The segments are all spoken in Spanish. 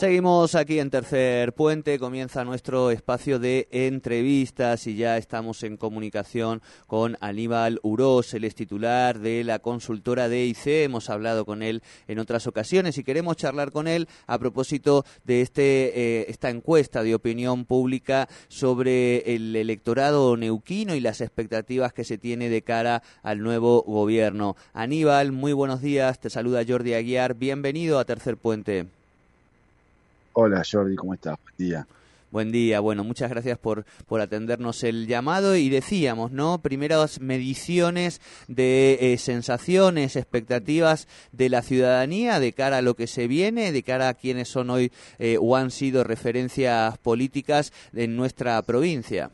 Seguimos aquí en Tercer Puente, comienza nuestro espacio de entrevistas y ya estamos en comunicación con Aníbal Urós, el es titular de la consultora DIC. Hemos hablado con él en otras ocasiones y queremos charlar con él a propósito de este, eh, esta encuesta de opinión pública sobre el electorado neuquino y las expectativas que se tiene de cara al nuevo gobierno. Aníbal, muy buenos días, te saluda Jordi Aguiar, bienvenido a Tercer Puente. Hola Jordi, ¿cómo estás? Buen día. Buen día, bueno, muchas gracias por, por atendernos el llamado y decíamos, ¿no? Primeras mediciones de eh, sensaciones, expectativas de la ciudadanía de cara a lo que se viene, de cara a quienes son hoy eh, o han sido referencias políticas en nuestra provincia.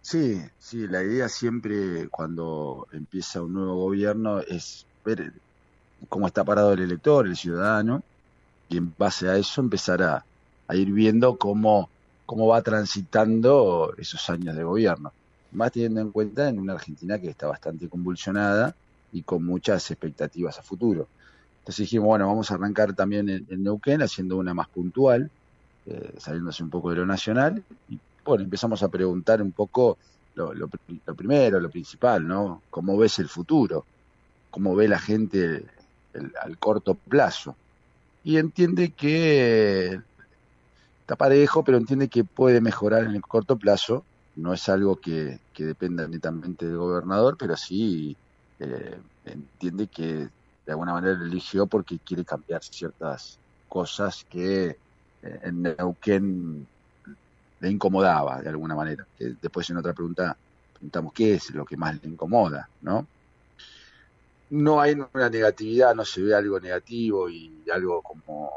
Sí, sí, la idea siempre cuando empieza un nuevo gobierno es ver cómo está parado el elector, el ciudadano, y en base a eso empezar a, ir viendo cómo, cómo va transitando esos años de gobierno. Más teniendo en cuenta en una Argentina que está bastante convulsionada y con muchas expectativas a futuro. Entonces dijimos, bueno, vamos a arrancar también en, Neuquén haciendo una más puntual, eh, saliéndose un poco de lo nacional. Y bueno, empezamos a preguntar un poco lo, lo, primero, lo principal, ¿no? ¿Cómo ves el futuro? ¿Cómo ve la gente al corto plazo? Y entiende que está parejo, pero entiende que puede mejorar en el corto plazo. No es algo que, dependa netamente del gobernador, pero sí eh, entiende que de alguna manera eligió porque quiere cambiar ciertas cosas que eh, en Neuquén le incomodaba de alguna manera. Que después en otra pregunta preguntamos qué es lo que más le incomoda, ¿no? No hay una negatividad, no se ve algo negativo y algo como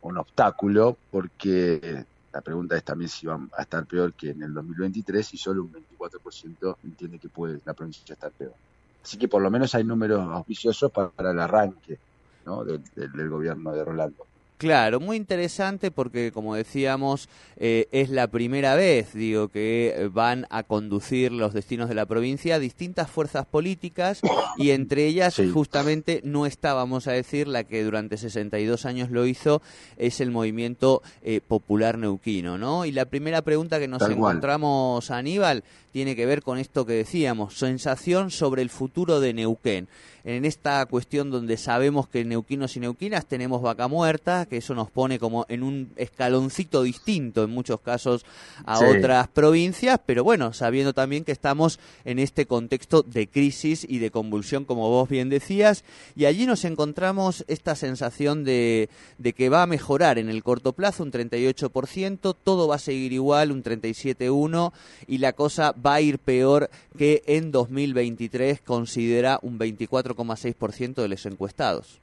un obstáculo, porque la pregunta es también si va a estar peor que en el 2023 y solo un 24% entiende que puede la provincia estar peor. Así que por lo menos hay números auspiciosos para, el arranque del gobierno de Rolando. Claro, muy interesante porque, como decíamos, eh, es la primera vez, digo, que van a conducir los destinos de la provincia distintas fuerzas políticas y entre ellas, justamente, no está, vamos a decir, la que durante 62 años lo hizo, es el movimiento eh, popular neuquino, ¿no? Y la primera pregunta que nos encontramos, Aníbal, tiene que ver con esto que decíamos, sensación sobre el futuro de Neuquén. En esta cuestión donde sabemos que neuquinos y neuquinas tenemos vaca muerta, que eso nos pone como en un escaloncito distinto en muchos casos a otras provincias, pero bueno, sabiendo también que estamos en este contexto de crisis y de convulsión, como vos bien decías, y allí nos encontramos esta sensación de, de que va a mejorar en el corto plazo un 38%, todo va a seguir igual, un 37,1%, y la cosa va a ir peor que en 2023 considera un 24 ciento de los encuestados.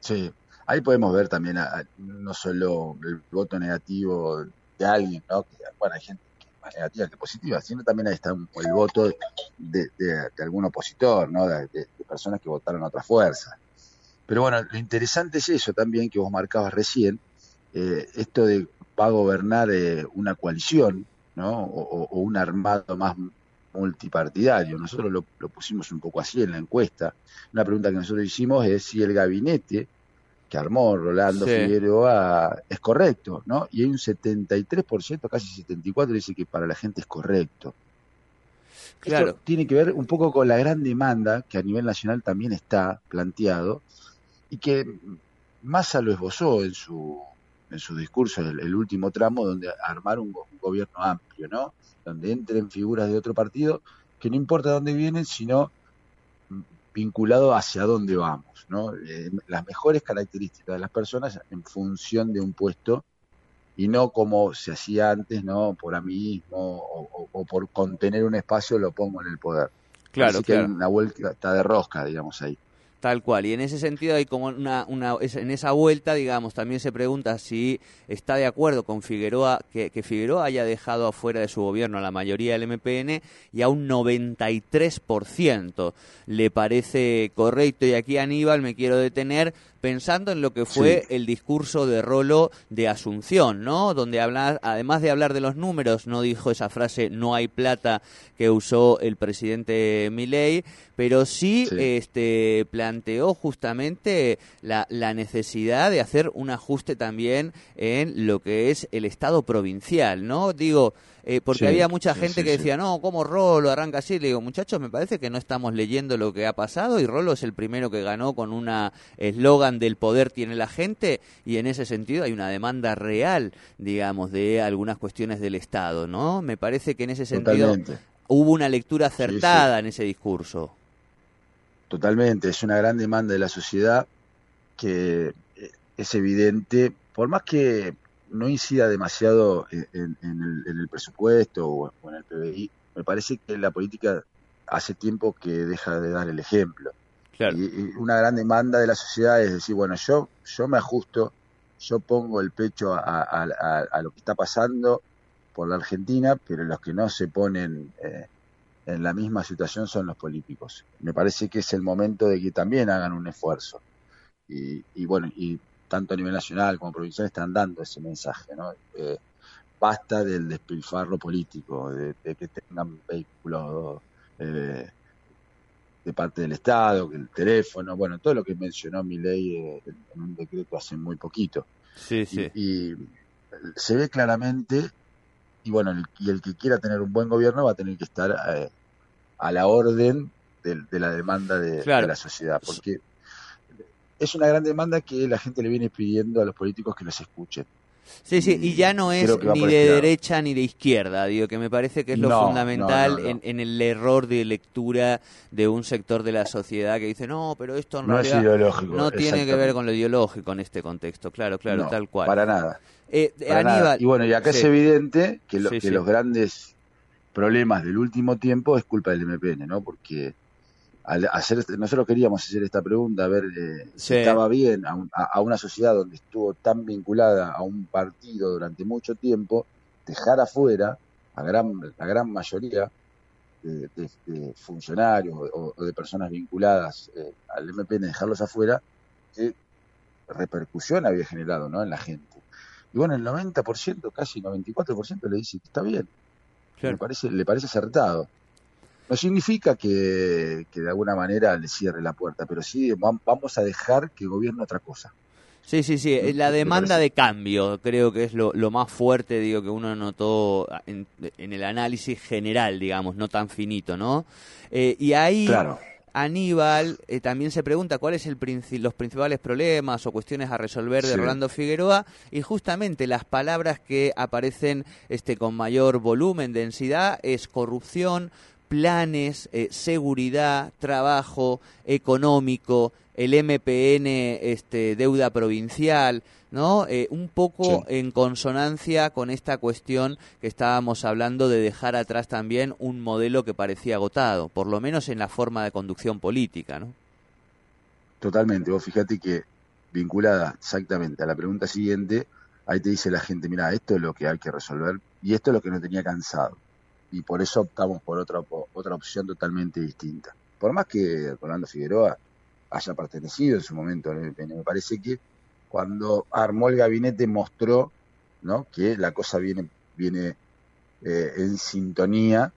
Sí, ahí podemos ver también no solo el voto negativo de alguien, ¿no? Que, bueno, hay gente que es más negativa que positiva, sino también ahí está el voto de, algún opositor, ¿no? De, personas que votaron a otra fuerza. Pero bueno, lo interesante es eso también que vos marcabas recién, eh, esto de va a gobernar eh, una coalición, ¿no? O, o, un armado más multipartidario. Nosotros lo, pusimos un poco así en la encuesta. Una pregunta que nosotros hicimos es si el gabinete que armó Rolando Figueroa es correcto, ¿no? Y hay un 73%, casi 74%, dice que para la gente es correcto. Claro. Esto tiene que ver un poco con la gran demanda que a nivel nacional también está planteado y que Massa lo esbozó en su en su discurso, el, el último tramo, donde armar un, gobierno amplio, ¿no? Donde entren figuras de otro partido, que no importa dónde vienen, sino vinculado hacia dónde vamos, ¿no? Eh, las mejores características de las personas en función de un puesto y no como se hacía antes, ¿no? Por amiguismo o, o, por contener un espacio lo pongo en el poder. Claro, Así que hay una vuelta de rosca, digamos, ahí. Tal cual, y en ese sentido hay como una, una en esa vuelta, digamos, también se pregunta si está de acuerdo con Figueroa, que, que Figueroa haya dejado afuera de su gobierno a la mayoría del MPN y a un 93% le parece correcto. Y aquí Aníbal me quiero detener pensando en lo que fue el discurso de Rolo de Asunción, ¿no? Donde habla, además de hablar de los números, no dijo esa frase no hay plata que usó el presidente Milei, pero sí, este planteó justamente la, la necesidad de hacer un ajuste también en lo que es el Estado provincial, ¿no? Digo, eh, porque había mucha gente que decía, no, ¿cómo Rolo arranca así? Le digo, muchachos, me parece que no estamos leyendo lo que ha pasado y Rolo es el primero que ganó con una eslogan del poder tiene la gente y en ese sentido hay una demanda real, digamos, de algunas cuestiones del Estado, ¿no? Me parece que en ese sentido hubo una lectura acertada en ese discurso. Totalmente, es una gran demanda de la sociedad que eh, es evidente, por más que no incida demasiado en, el, presupuesto o, en el PBI. Me parece que la política hace tiempo que deja de dar el ejemplo. Y, una gran demanda de la sociedad es decir, bueno, yo, yo me ajusto, yo pongo el pecho a, lo que está pasando por la Argentina, pero los que no se ponen eh, en la misma situación son los políticos. Me parece que es el momento de que también hagan un esfuerzo. Y, y bueno, y tanto a nivel nacional como provincial, están dando ese mensaje, ¿no? Eh, basta del despilfarro político, de, que tengan vehículos eh, de parte del Estado, que el teléfono, bueno, todo lo que mencionó mi ley eh, en un decreto hace muy poquito. Sí, sí. Y, se ve claramente, y bueno, el, y el que quiera tener un buen gobierno va a tener que estar a la orden de, la demanda de, de la sociedad, porque es una gran demanda que la gente le viene pidiendo a los políticos que los escuchen. Sí, sí, y ya no es ni de este derecha ni de izquierda, digo, que me parece que es lo fundamental En, el error de lectura de un sector de la sociedad que dice, no, pero esto en realidad no tiene que ver con lo ideológico en este contexto, claro, claro, tal cual. Para nada. Eh, Aníbal, Y bueno, y acá es evidente que, que los grandes problemas del último tiempo es culpa del MPN, ¿no? Porque hacer, este, nosotros queríamos hacer esta pregunta, a ver eh, si estaba bien a, una sociedad donde estuvo tan vinculada a un partido durante mucho tiempo, dejar afuera a gran, la gran mayoría de, funcionarios o, de personas vinculadas eh, al MPN, dejarlos afuera, qué repercusión había generado ¿no? en la gente. Y bueno, el 90%, casi 94% le dice que está bien. Me parece, le parece acertado. No significa que, de alguna manera le cierre la puerta, pero sí vamos a dejar que gobierne otra cosa. Sí, sí, sí, la demanda de cambio creo que es lo, más fuerte, digo, que uno notó en, el análisis general, digamos, no tan finito, ¿no? Eh, y ahí Aníbal eh, también se pregunta cuáles son los principales problemas o cuestiones a resolver de Rolando Figueroa y justamente las palabras que aparecen este, con mayor volumen, densidad, es corrupción, planes, eh, seguridad, trabajo económico, el MPN, este, deuda provincial, ¿no? Eh, un poco en consonancia con esta cuestión que estábamos hablando de dejar atrás también un modelo que parecía agotado, por lo menos en la forma de conducción política, ¿no? Totalmente. Vos fíjate que vinculada exactamente a la pregunta siguiente, ahí te dice la gente, mira, esto es lo que hay que resolver y esto es lo que no tenía cansado y por eso optamos por otra, otra opción totalmente distinta. Por más que Rolando Figueroa haya pertenecido en su momento al MPN, me parece que cuando armó el gabinete mostró ¿no? que la cosa viene, viene eh, en sintonía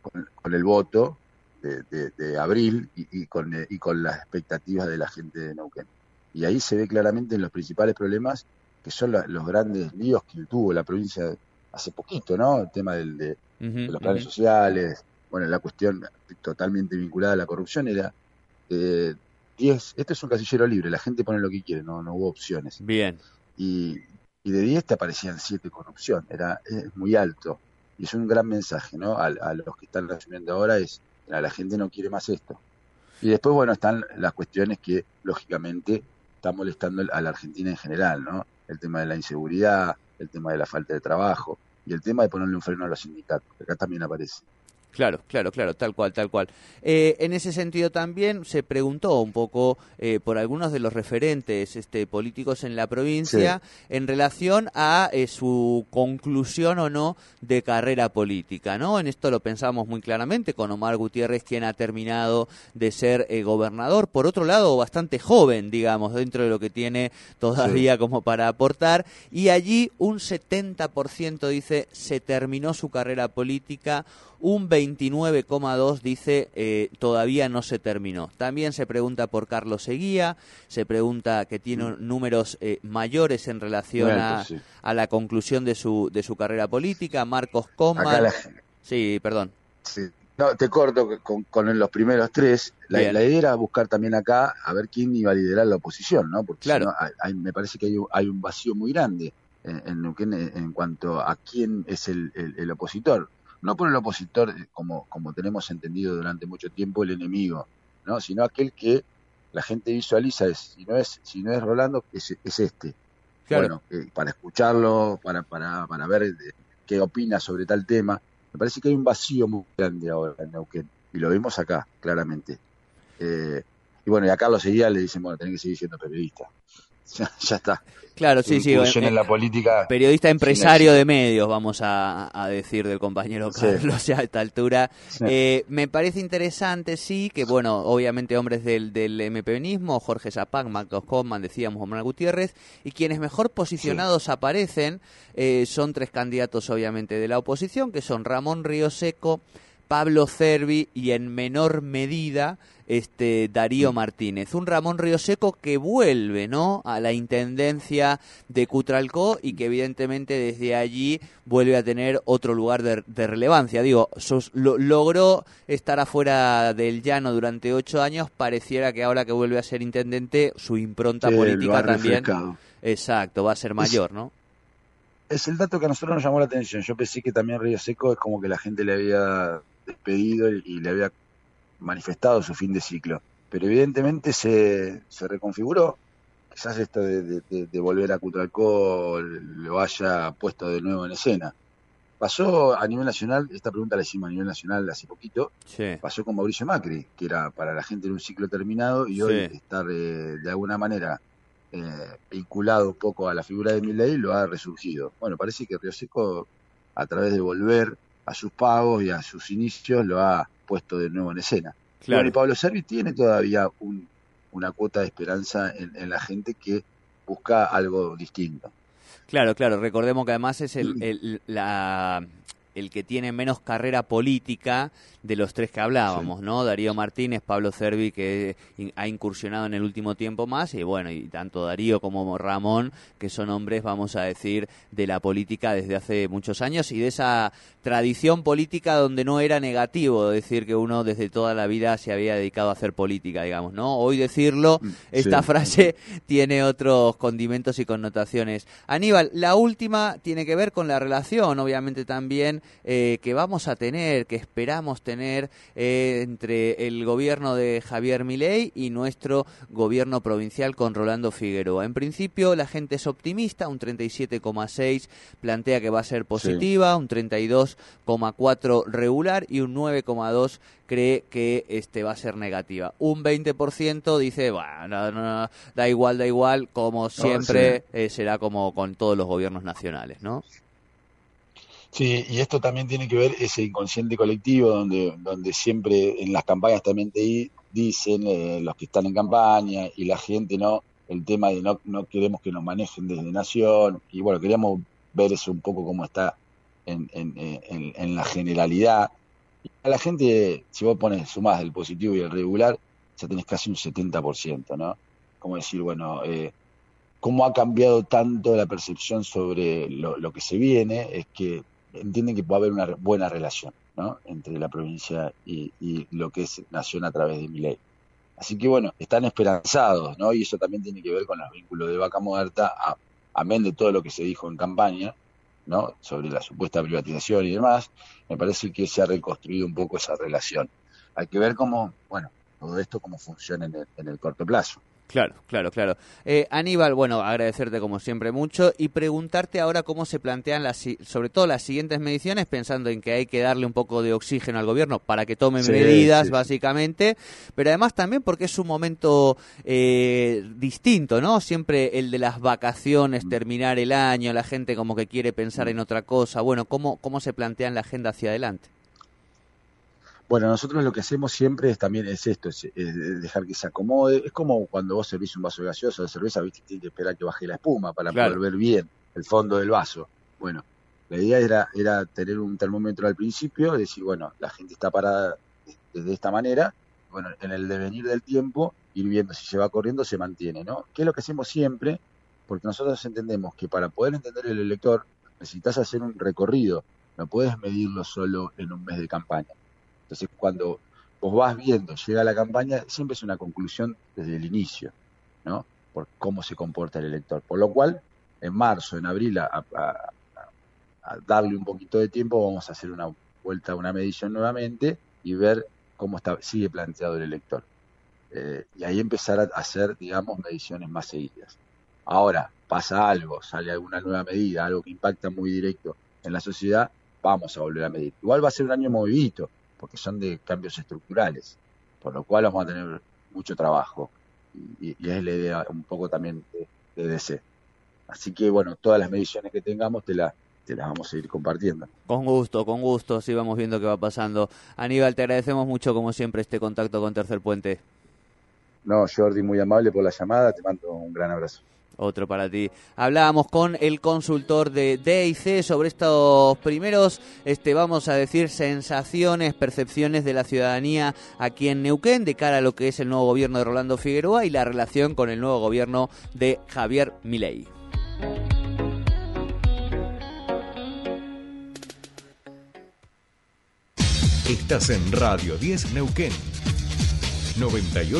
con, el voto de, abril y, con, y con las expectativas de la gente de Neuquén. Y ahí se ve claramente en los principales problemas que son los grandes líos que tuvo la provincia hace poquito, ¿no? El tema del, de, los planes sociales, bueno, la cuestión totalmente vinculada a la corrupción era eh, 10, este es un casillero libre, la gente pone lo que quiere, no, no hubo opciones. Bien. Y, y de 10 te aparecían 7 corrupción, era es muy alto. Y es un gran mensaje, ¿no? A, los que están resumiendo ahora es, la gente no quiere más esto. Y después, bueno, están las cuestiones que, lógicamente, están molestando a la Argentina en general, ¿no? El tema de la inseguridad, el tema de la falta de trabajo, y el tema de ponerle un freno a los sindicatos, que acá también aparece. Claro, claro, claro, tal cual, tal cual. Eh, en ese sentido también se preguntó un poco eh, por algunos de los referentes este, políticos en la provincia en relación a eh, su conclusión o no de carrera política, ¿no? En esto lo pensamos muy claramente con Omar Gutiérrez, quien ha terminado de ser gobernador, por otro lado, bastante joven, digamos, dentro de lo que tiene todavía como para aportar, y allí un 70% dice se terminó su carrera política, un 29,2 dice eh, todavía no se terminó. También se pregunta por Carlos Seguía, se pregunta que tiene mm. números eh, mayores en relación a, la conclusión de su, de su carrera política. Marcos Coma. Sí, perdón. No, te corto con, los primeros tres. La, idea era buscar también acá a ver quién iba a liderar la oposición, ¿no? Porque claro. me parece que hay, un vacío muy grande en, en, cuanto a quién es el, el opositor no por el opositor, eh, como, como tenemos entendido durante mucho tiempo, el enemigo, ¿no? sino aquel que la gente visualiza es, si no es, si no es Rolando, es, es este. Bueno, eh, para escucharlo, para, para, para ver eh, qué opina sobre tal tema. Me parece que hay un vacío muy grande ahora en Neuquén, y lo vimos acá, claramente. y bueno, y a Carlos seguía le dicen, bueno, tenés que seguir siendo periodista. ya, está. Claro, sí, sí. En, la política. Periodista empresario de medios, vamos a, decir del compañero Carlos a esta altura. Eh, me parece interesante, sí, que bueno, obviamente hombres del, del MPNismo, Jorge Zapac, Marcos Coman, decíamos, Omar Gutiérrez, y quienes mejor posicionados aparecen eh, son tres candidatos, obviamente, de la oposición, que son Ramón Río Seco, Pablo Cervi y en menor medida este Darío Martínez, un Ramón Río Seco que vuelve, ¿no? a la intendencia de Cutralcó y que evidentemente desde allí vuelve a tener otro lugar de, relevancia. Digo, logró estar afuera del llano durante ocho años, pareciera que ahora que vuelve a ser intendente su impronta política también exacto, va a ser mayor, ¿no? Es el dato que a nosotros nos llamó la atención. Yo pensé que también Río Seco es como que la gente le había despedido y, le había manifestado su fin de ciclo. Pero evidentemente se, se reconfiguró. Quizás esto de, volver a Cutralcó lo haya puesto de nuevo en escena. Pasó a nivel nacional, esta pregunta la hicimos a nivel nacional hace poquito, pasó con Mauricio Macri, que era para la gente en un ciclo terminado y hoy estar eh, de alguna manera eh, vinculado un poco a la figura de Milley lo ha resurgido. Bueno, parece que Río Seco, a través de volver a sus pagos y a sus inicios lo ha puesto de nuevo en escena. Claro. y Pablo Servi tiene todavía una cuota de esperanza en, la gente que busca algo distinto. Claro, claro. Recordemos que además es el, el, la, el que tiene menos carrera política de los tres que hablábamos, ¿no? Darío Martínez, Pablo Cervi, que ha incursionado en el último tiempo más, y bueno, y tanto Darío como Ramón, que son hombres, vamos a decir, de la política desde hace muchos años y de esa tradición política donde no era negativo decir que uno desde toda la vida se había dedicado a hacer política, digamos, ¿no? Hoy decirlo, mm, esta frase tiene otros condimentos y connotaciones. Aníbal, la última tiene que ver con la relación, obviamente también, eh, que vamos a tener, que esperamos tener eh, entre el gobierno de Javier Milei y nuestro gobierno provincial con Rolando Figueroa. En principio la gente es optimista, un 37,6 plantea que va a ser positiva, un 32,4 regular y un 9,2 cree que este va a ser negativa. Un 20% dice, bueno, da igual, da igual, como siempre eh, será como con todos los gobiernos nacionales, ¿no? Sí, y esto también tiene que ver ese inconsciente colectivo donde, siempre en las campañas también te dicen eh, los que están en campaña y la gente no, el tema de no, no queremos que nos manejen desde Nación y bueno, queríamos ver eso un poco cómo está en, en, en la generalidad. Y a la gente, si vos pones, sumás el positivo y el regular, ya tenés casi un 70%, ¿no? Como decir, bueno, eh, cómo ha cambiado tanto la percepción sobre lo que se viene, es que entienden que puede haber una buena relación ¿no? entre la provincia y, lo que es nación a través de mi ley. Así que bueno, están esperanzados, ¿no? Y eso también tiene que ver con los vínculos de Vaca Muerta, amén de todo lo que se dijo en campaña, ¿no? Sobre la supuesta privatización y demás, me parece que se ha reconstruido un poco esa relación. Hay que ver cómo, bueno, todo esto cómo funciona en el corto plazo. Claro, claro, claro. Eh, Aníbal, bueno, agradecerte como siempre mucho y preguntarte ahora cómo se plantean las, sobre todo las siguientes mediciones, pensando en que hay que darle un poco de oxígeno al gobierno para que tome medidas, básicamente, pero además también porque es un momento eh, distinto, ¿no? Siempre el de las vacaciones, terminar el año, la gente como que quiere pensar en otra cosa. Bueno, ¿cómo, cómo se plantean la agenda hacia adelante? Bueno, nosotros lo que hacemos siempre es también es esto, es, dejar que se acomode. Es como cuando vos servís un vaso gaseoso de cerveza, viste, tienes que esperar que baje la espuma para poder ver bien el fondo del vaso. Bueno, la idea era, era tener un termómetro al principio, decir, bueno, la gente está parada de, esta manera, bueno, en el devenir del tiempo, ir viendo si se va corriendo, se mantiene, ¿no? ¿Qué es lo que hacemos siempre? Porque nosotros entendemos que para poder entender el elector necesitas hacer un recorrido, no puedes medirlo solo en un mes de campaña entonces, cuando vos vas viendo, llega la campaña, siempre es una conclusión desde el inicio, ¿no? Por cómo se comporta el elector. Por lo cual, en marzo, en abril, a, darle un poquito de tiempo, vamos a hacer una vuelta, una medición nuevamente y ver cómo está, sigue planteado el elector. Eh, y ahí empezar a hacer, digamos, mediciones más seguidas. Ahora, pasa algo, sale alguna nueva medida, algo que impacta muy directo en la sociedad, vamos a volver a medir. Igual va a ser un año movidito, porque son de cambios estructurales, por lo cual vamos a tener mucho trabajo. Y, es la idea un poco también de, DC. Así que bueno, todas las mediciones que tengamos te, las te las vamos a ir compartiendo. Con gusto, con gusto, así vamos viendo qué va pasando. Aníbal, te agradecemos mucho como siempre este contacto con Tercer Puente. No, Jordi, muy amable por la llamada, te mando un gran abrazo. Otro para ti. Hablábamos con el consultor de DIC sobre estos primeros, este, vamos a decir, sensaciones, percepciones de la ciudadanía aquí en Neuquén de cara a lo que es el nuevo gobierno de Rolando Figueroa y la relación con el nuevo gobierno de Javier Milei. Estás en Radio 10 Neuquén. 98